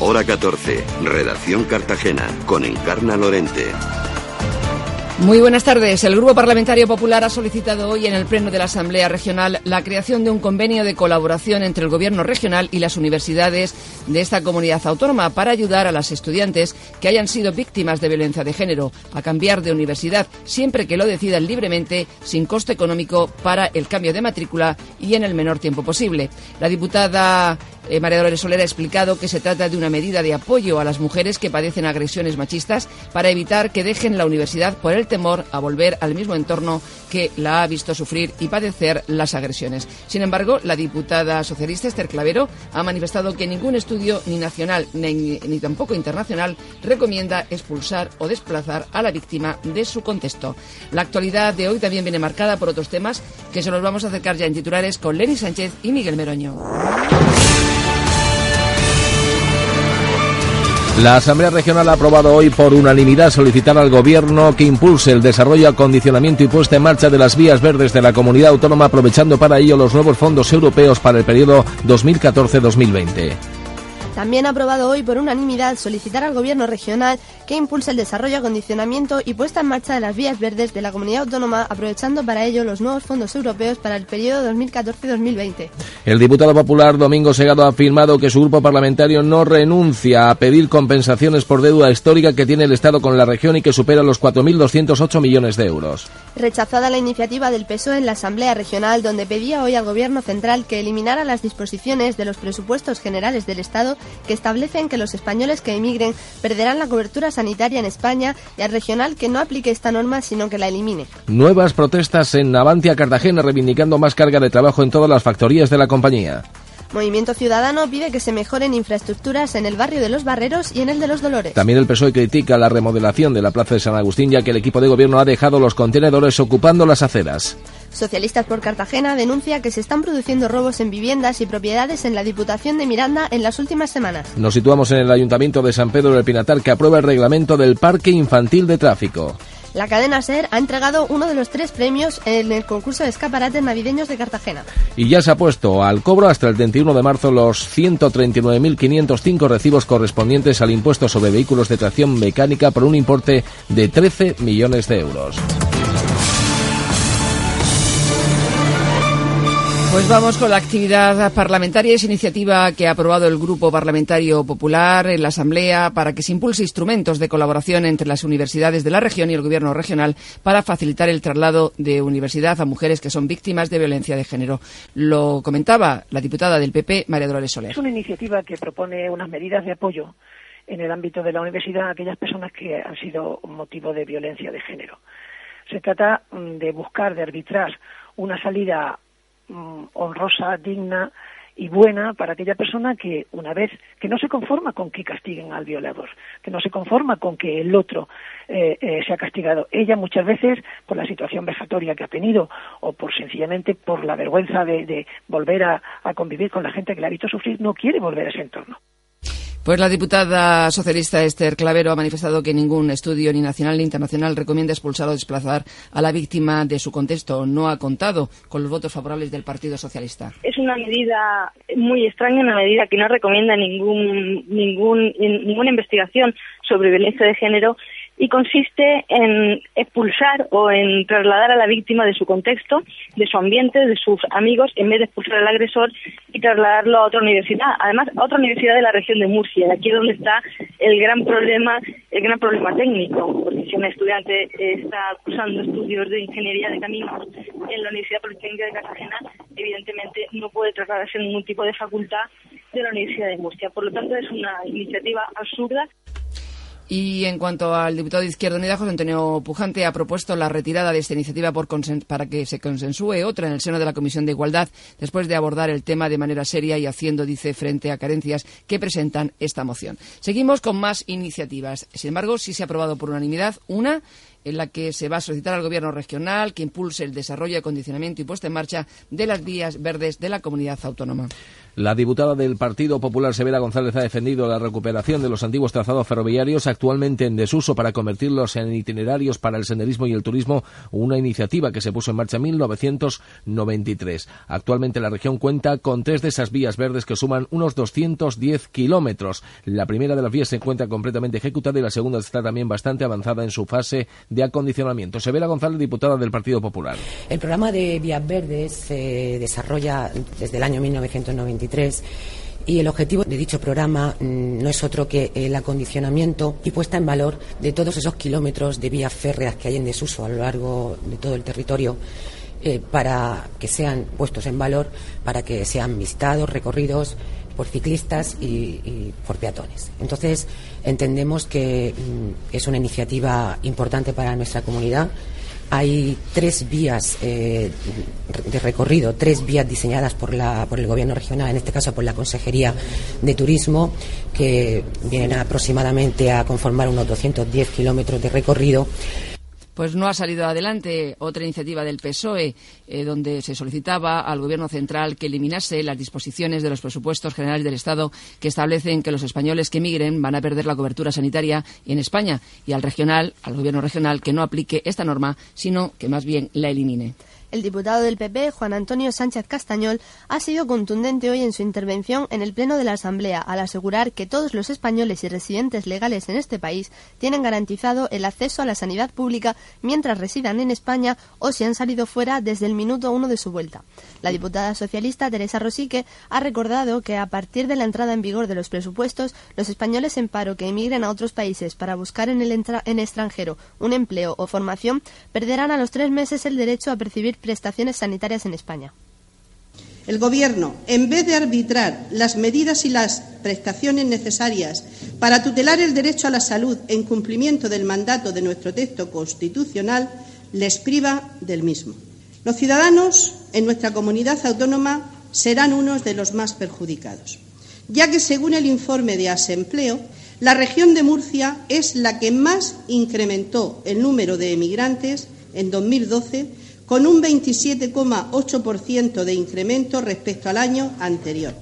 Hora 14, Redacción Cartagena, con Encarna Lorente. Muy buenas tardes. El Grupo Parlamentario Popular ha solicitado hoy en el Pleno de la Asamblea Regional la creación de un convenio de colaboración entre el Gobierno regional y las universidades de esta comunidad autónoma para ayudar a las estudiantes que hayan sido víctimas de violencia de género a cambiar de universidad siempre que lo decidan libremente, sin coste económico para el cambio de matrícula y en el menor tiempo posible. La diputada eh, María Dolores Soler ha explicado que se trata de una medida de apoyo a las mujeres que padecen agresiones machistas para evitar que dejen la universidad por el temor a volver al mismo entorno que la ha visto sufrir y padecer las agresiones. Sin embargo, la diputada socialista Esther Clavero ha manifestado que ningún estudio, ni nacional ni, ni tampoco internacional, recomienda expulsar o desplazar a la víctima de su contexto. La actualidad de hoy también viene marcada por otros temas que se los vamos a acercar ya en titulares con Lenny Sánchez y Miguel Meroño. La Asamblea Regional ha aprobado hoy por unanimidad solicitar al Gobierno que impulse el desarrollo, acondicionamiento y puesta en marcha de las vías verdes de la comunidad autónoma, aprovechando para ello los nuevos fondos europeos para el periodo 2014-2020. También ha aprobado hoy por unanimidad solicitar al Gobierno regional que impulse el desarrollo, acondicionamiento y puesta en marcha de las vías verdes de la comunidad autónoma, aprovechando para ello los nuevos fondos europeos para el periodo 2014-2020. El diputado popular Domingo Segado ha afirmado que su grupo parlamentario no renuncia a pedir compensaciones por deuda histórica que tiene el Estado con la región y que supera los 4.208 millones de euros. Rechazada la iniciativa del PSOE en la Asamblea Regional, donde pedía hoy al Gobierno central que eliminara las disposiciones de los presupuestos generales del Estado que establecen que los españoles que emigren perderán la cobertura sanitaria en España y al regional que no aplique esta norma sino que la elimine. Nuevas protestas en Navantia, Cartagena, reivindicando más carga de trabajo en todas las factorías de la compañía. Movimiento Ciudadano pide que se mejoren infraestructuras en el barrio de Los Barreros y en el de Los Dolores. También el PSOE critica la remodelación de la Plaza de San Agustín ya que el equipo de gobierno ha dejado los contenedores ocupando las aceras. Socialistas por Cartagena denuncia que se están produciendo robos en viviendas y propiedades en la Diputación de Miranda en las últimas semanas. Nos situamos en el Ayuntamiento de San Pedro del Pinatar que aprueba el reglamento del Parque Infantil de Tráfico. La cadena SER ha entregado uno de los tres premios en el concurso de escaparates navideños de Cartagena. Y ya se ha puesto al cobro hasta el 31 de marzo los 139.505 recibos correspondientes al impuesto sobre vehículos de tracción mecánica por un importe de 13 millones de euros. Pues vamos con la actividad parlamentaria. Es iniciativa que ha aprobado el Grupo Parlamentario Popular en la Asamblea para que se impulse instrumentos de colaboración entre las universidades de la región y el Gobierno regional para facilitar el traslado de universidad a mujeres que son víctimas de violencia de género. Lo comentaba la diputada del PP, María Dolores Soler. Es una iniciativa que propone unas medidas de apoyo en el ámbito de la universidad a aquellas personas que han sido motivo de violencia de género. Se trata mm, de buscar, de arbitrar una salida mm, honrosa, digna y buena para aquella persona que una vez que no se conforma con que castiguen al violador, que no se conforma con que el otro eh, eh, sea castigado. Ella muchas veces por la situación vejatoria que ha tenido o por sencillamente por la vergüenza de, de volver a, a convivir con la gente que la ha visto sufrir no quiere volver a ese entorno. Pues la diputada socialista Esther Clavero ha manifestado que ningún estudio, ni nacional ni internacional, recomienda expulsar o desplazar a la víctima de su contexto. No ha contado con los votos favorables del Partido Socialista. Es una medida muy extraña, una medida que no recomienda ningún, ningún, ninguna investigación sobre violencia de género y consiste en expulsar o en trasladar a la víctima de su contexto, de su ambiente, de sus amigos, en vez de expulsar al agresor y trasladarlo a otra universidad, además a otra universidad de la región de Murcia. Aquí es donde está el gran problema, el gran problema técnico, porque si un estudiante está cursando estudios de ingeniería de caminos en la Universidad Politécnica de Cartagena, evidentemente no puede trasladarse en ningún tipo de facultad de la Universidad de Murcia. Por lo tanto, es una iniciativa absurda Y en cuanto al diputado de Izquierda Unida, José Antonio Pujante ha propuesto la retirada de esta iniciativa para que se consensúe otra en el seno de la Comisión de Igualdad, después de abordar el tema de manera seria y haciendo, dice, frente a carencias que presentan esta moción. Seguimos con más iniciativas. Sin embargo, sí se ha aprobado por unanimidad una en la que se va a solicitar al Gobierno regional que impulse el desarrollo, acondicionamiento y puesta en marcha de las vías verdes de la comunidad autónoma. La diputada del Partido Popular, Severa González, ha defendido la recuperación de los antiguos trazados ferroviarios actualmente en desuso para convertirlos en itinerarios para el senderismo y el turismo, una iniciativa que se puso en marcha en 1993. Actualmente la región cuenta con tres de esas vías verdes que suman unos 210 kilómetros. La primera de las vías se encuentra completamente ejecutada y la segunda está también bastante avanzada en su fase de acondicionamiento. Severa González, diputada del Partido Popular. El programa de vías verdes se desarrolla desde el año 1993 y el objetivo de dicho programa mm, no es otro que el acondicionamiento y puesta en valor de todos esos kilómetros de vías férreas que hay en desuso a lo largo de todo el territorio eh, para que sean puestos en valor, para que sean visitados, recorridos por ciclistas y, por peatones. Entonces, entendemos que mm, es una iniciativa importante para nuestra comunidad hay tres vías eh, de recorrido, tres vías diseñadas por, la, por el Gobierno regional, en este caso por la Consejería de Turismo, que vienen aproximadamente a conformar unos 210 kilómetros de recorrido pues no ha salido adelante otra iniciativa del PSOE eh, donde se solicitaba al Gobierno central que eliminase las disposiciones de los presupuestos generales del Estado que establecen que los españoles que emigren van a perder la cobertura sanitaria en España y al regional, al Gobierno regional, que no aplique esta norma, sino que más bien la elimine. El diputado del PP, Juan Antonio Sánchez Castañol, ha sido contundente hoy en su intervención en el Pleno de la Asamblea al asegurar que todos los españoles y residentes legales en este país tienen garantizado el acceso a la sanidad pública mientras residan en España o si han salido fuera desde el minuto uno de su vuelta. La diputada socialista Teresa Rosique ha recordado que a partir de la entrada en vigor de los presupuestos, los españoles en paro que emigren a otros países para buscar en el en extranjero un empleo o formación perderán a los tres meses el derecho a percibir prestaciones sanitarias en España. El Gobierno, en vez de arbitrar las medidas y las prestaciones necesarias para tutelar el derecho a la salud en cumplimiento del mandato de nuestro texto constitucional, les priva del mismo. Los ciudadanos en nuestra comunidad autónoma serán unos de los más perjudicados, ya que, según el informe de Asempleo, la región de Murcia es la que más incrementó el número de emigrantes en 2012 con un 27,8% de incremento respecto al año anterior.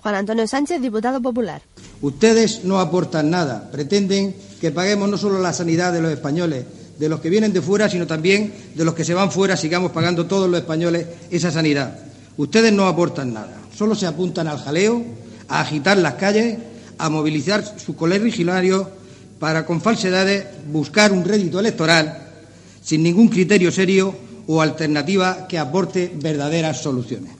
Juan Antonio Sánchez, diputado popular. Ustedes no aportan nada. Pretenden que paguemos no solo la sanidad de los españoles, de los que vienen de fuera, sino también de los que se van fuera, sigamos pagando todos los españoles esa sanidad. Ustedes no aportan nada. Solo se apuntan al jaleo, a agitar las calles, a movilizar su colegio para, con falsedades, buscar un rédito electoral sin ningún criterio serio o alternativa que aporte verdaderas soluciones.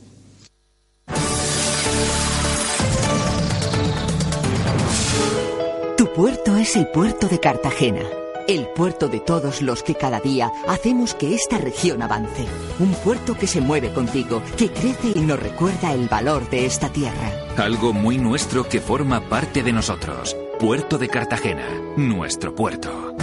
Tu puerto es el puerto de Cartagena. El puerto de todos los que cada día hacemos que esta región avance. Un puerto que se mueve contigo, que crece y nos recuerda el valor de esta tierra. Algo muy nuestro que forma parte de nosotros. Puerto de Cartagena, nuestro puerto.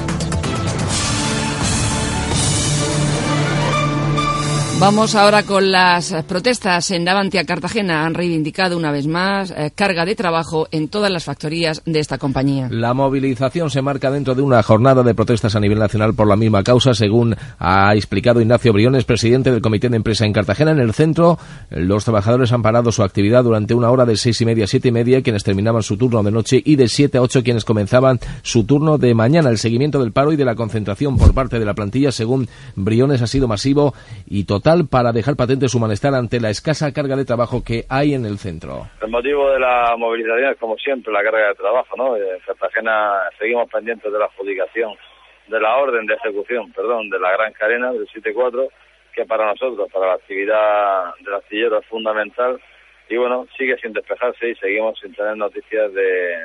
Vamos ahora con las protestas en Navantia, Cartagena. Han reivindicado una vez más eh, carga de trabajo en todas las factorías de esta compañía. La movilización se marca dentro de una jornada de protestas a nivel nacional por la misma causa, según ha explicado Ignacio Briones, presidente del Comité de Empresa en Cartagena. En el centro, los trabajadores han parado su actividad durante una hora de seis y media a siete y media, quienes terminaban su turno de noche, y de siete a ocho quienes comenzaban su turno de mañana. El seguimiento del paro y de la concentración por parte de la plantilla, según Briones, ha sido masivo y total para dejar patente su malestar ante la escasa carga de trabajo que hay en el centro. El motivo de la movilización es, como siempre, la carga de trabajo. ¿no? En Cartagena seguimos pendientes de la adjudicación, de la orden de ejecución, perdón, de la Gran Cadena del 7-4, que para nosotros, para la actividad del astillero es fundamental. Y bueno, sigue sin despejarse y seguimos sin tener noticias de,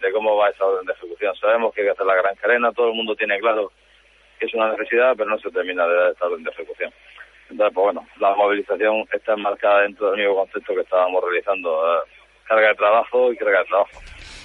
de cómo va esa orden de ejecución. Sabemos que hay que hacer la Gran Cadena, todo el mundo tiene claro que es una necesidad, pero no se termina de dar esta orden de ejecución. Entonces, pues bueno, la movilización está enmarcada dentro del mismo concepto que estábamos realizando, eh, carga de trabajo y carga de trabajo.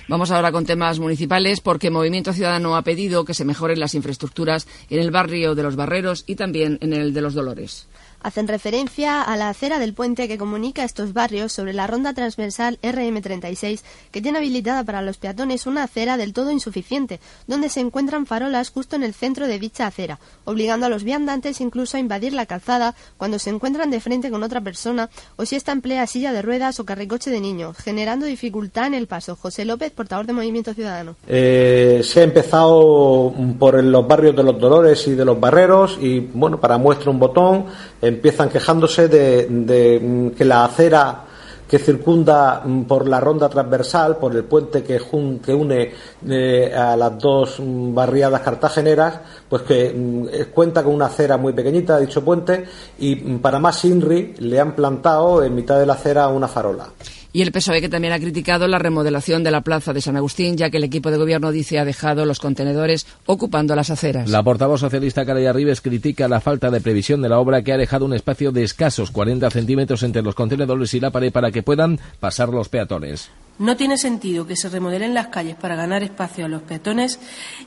Vamos ahora con temas municipales porque Movimiento Ciudadano ha pedido que se mejoren las infraestructuras en el barrio de los Barreros y también en el de los Dolores hacen referencia a la acera del puente que comunica estos barrios sobre la ronda transversal RM36, que tiene habilitada para los peatones una acera del todo insuficiente, donde se encuentran farolas justo en el centro de dicha acera, obligando a los viandantes incluso a invadir la calzada cuando se encuentran de frente con otra persona o si esta emplea silla de ruedas o carricoche de niño, generando dificultad en el paso. José López, portador de Movimiento Ciudadano. Eh, se ha empezado por los barrios de los Dolores y de los Barreros y, bueno, para muestra un botón, empiezan quejándose de, mm, que la acera que circunda mm, por la ronda transversal, por el puente que, que une eh, a las dos mm, barriadas cartageneras, pues que cuenta con una acera muy pequeñita, dicho puente, y para más INRI le han plantado en mitad de la acera una farola. Y el PSOE que también ha criticado la remodelación de la plaza de San Agustín, ya que el equipo de gobierno dice ha dejado los contenedores ocupando las aceras. La portavoz socialista Caraya Rives critica la falta de previsión de la obra que ha dejado un espacio de escasos 40 centímetros entre los contenedores y la pared para que puedan pasar los peatones. No tiene sentido que se remodelen las calles para ganar espacio a los peatones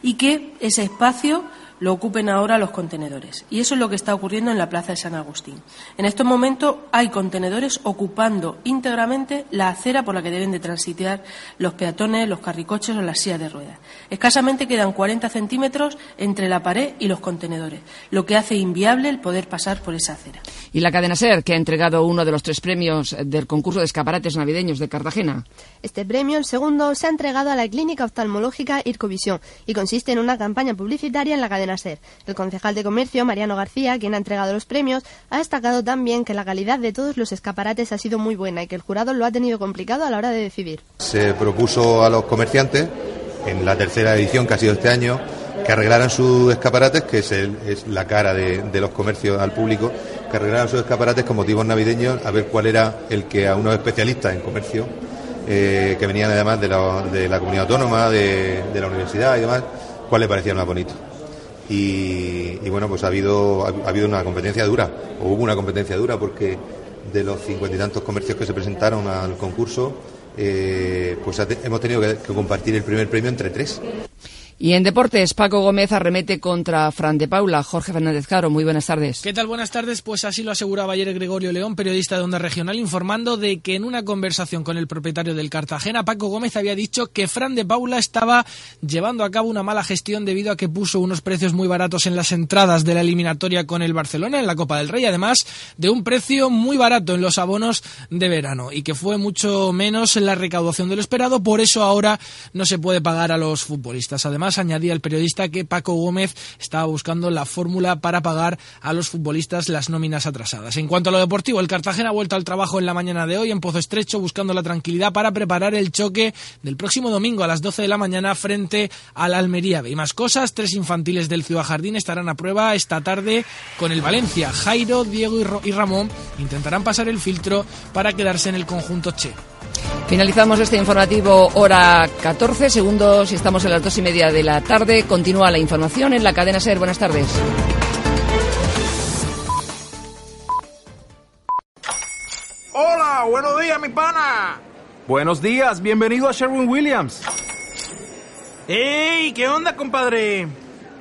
y que ese espacio lo ocupen ahora los contenedores. Y eso es lo que está ocurriendo en la Plaza de San Agustín. En estos momentos hay contenedores ocupando íntegramente la acera por la que deben de transitar los peatones, los carricoches o las sillas de ruedas. Escasamente quedan 40 centímetros entre la pared y los contenedores, lo que hace inviable el poder pasar por esa acera. Y la cadena SER, que ha entregado uno de los tres premios del concurso de escaparates navideños de Cartagena. Este premio, el segundo, se ha entregado a la clínica oftalmológica Ircovisión y consiste en una campaña publicitaria en la cadena ser. El concejal de comercio, Mariano García, quien ha entregado los premios, ha destacado también que la calidad de todos los escaparates ha sido muy buena y que el jurado lo ha tenido complicado a la hora de decidir. Se propuso a los comerciantes, en la tercera edición que ha sido este año, que arreglaran sus escaparates, que es, la cara de, los comercios al público, que arreglaran sus escaparates con motivos navideños, a ver cuál era el que a unos especialistas en comercio, eh, que venían además de la, comunidad autónoma, de, de, la universidad y demás, cuál le parecía más bonito. Y, bueno, pues ha habido, ha, habido una competencia dura, o hubo una competencia dura, porque de los cincuenta y tantos comercios que se presentaron al concurso, eh, pues hemos tenido que compartir el primer premio entre tres. Y en deportes, Paco Gómez arremete contra Fran de Paula. Jorge Fernández Caro, muy buenas tardes. ¿Qué tal? Buenas tardes. Pues así lo aseguraba ayer Gregorio León, periodista de Onda Regional, informando de que en una conversación con el propietario del Cartagena, Paco Gómez había dicho que Fran de Paula estaba llevando a cabo una mala gestión debido a que puso unos precios muy baratos en las entradas de la eliminatoria con el Barcelona en la Copa del Rey, además de un precio muy barato en los abonos de verano y que fue mucho menos en la recaudación de lo esperado, por eso ahora no se puede pagar a los futbolistas. Además, añadía el periodista que Paco Gómez estaba buscando la fórmula para pagar a los futbolistas las nóminas atrasadas. En cuanto a lo deportivo, el Cartagena ha vuelto al trabajo en la mañana de hoy en Pozo Estrecho buscando la tranquilidad para preparar el choque del próximo domingo a las 12 de la mañana frente al Almería Y más cosas, tres infantiles del Ciudad Jardín estarán a prueba esta tarde con el Valencia. Jairo, Diego y Ramón intentarán pasar el filtro para quedarse en el conjunto Che. Finalizamos este informativo hora 14 segundos y estamos en las dos y media de la tarde. Continúa la información en la cadena SER. Buenas tardes. Hola, buenos días, mi pana. Buenos días, bienvenido a Sherwin Williams. ¡Ey! ¿Qué onda, compadre?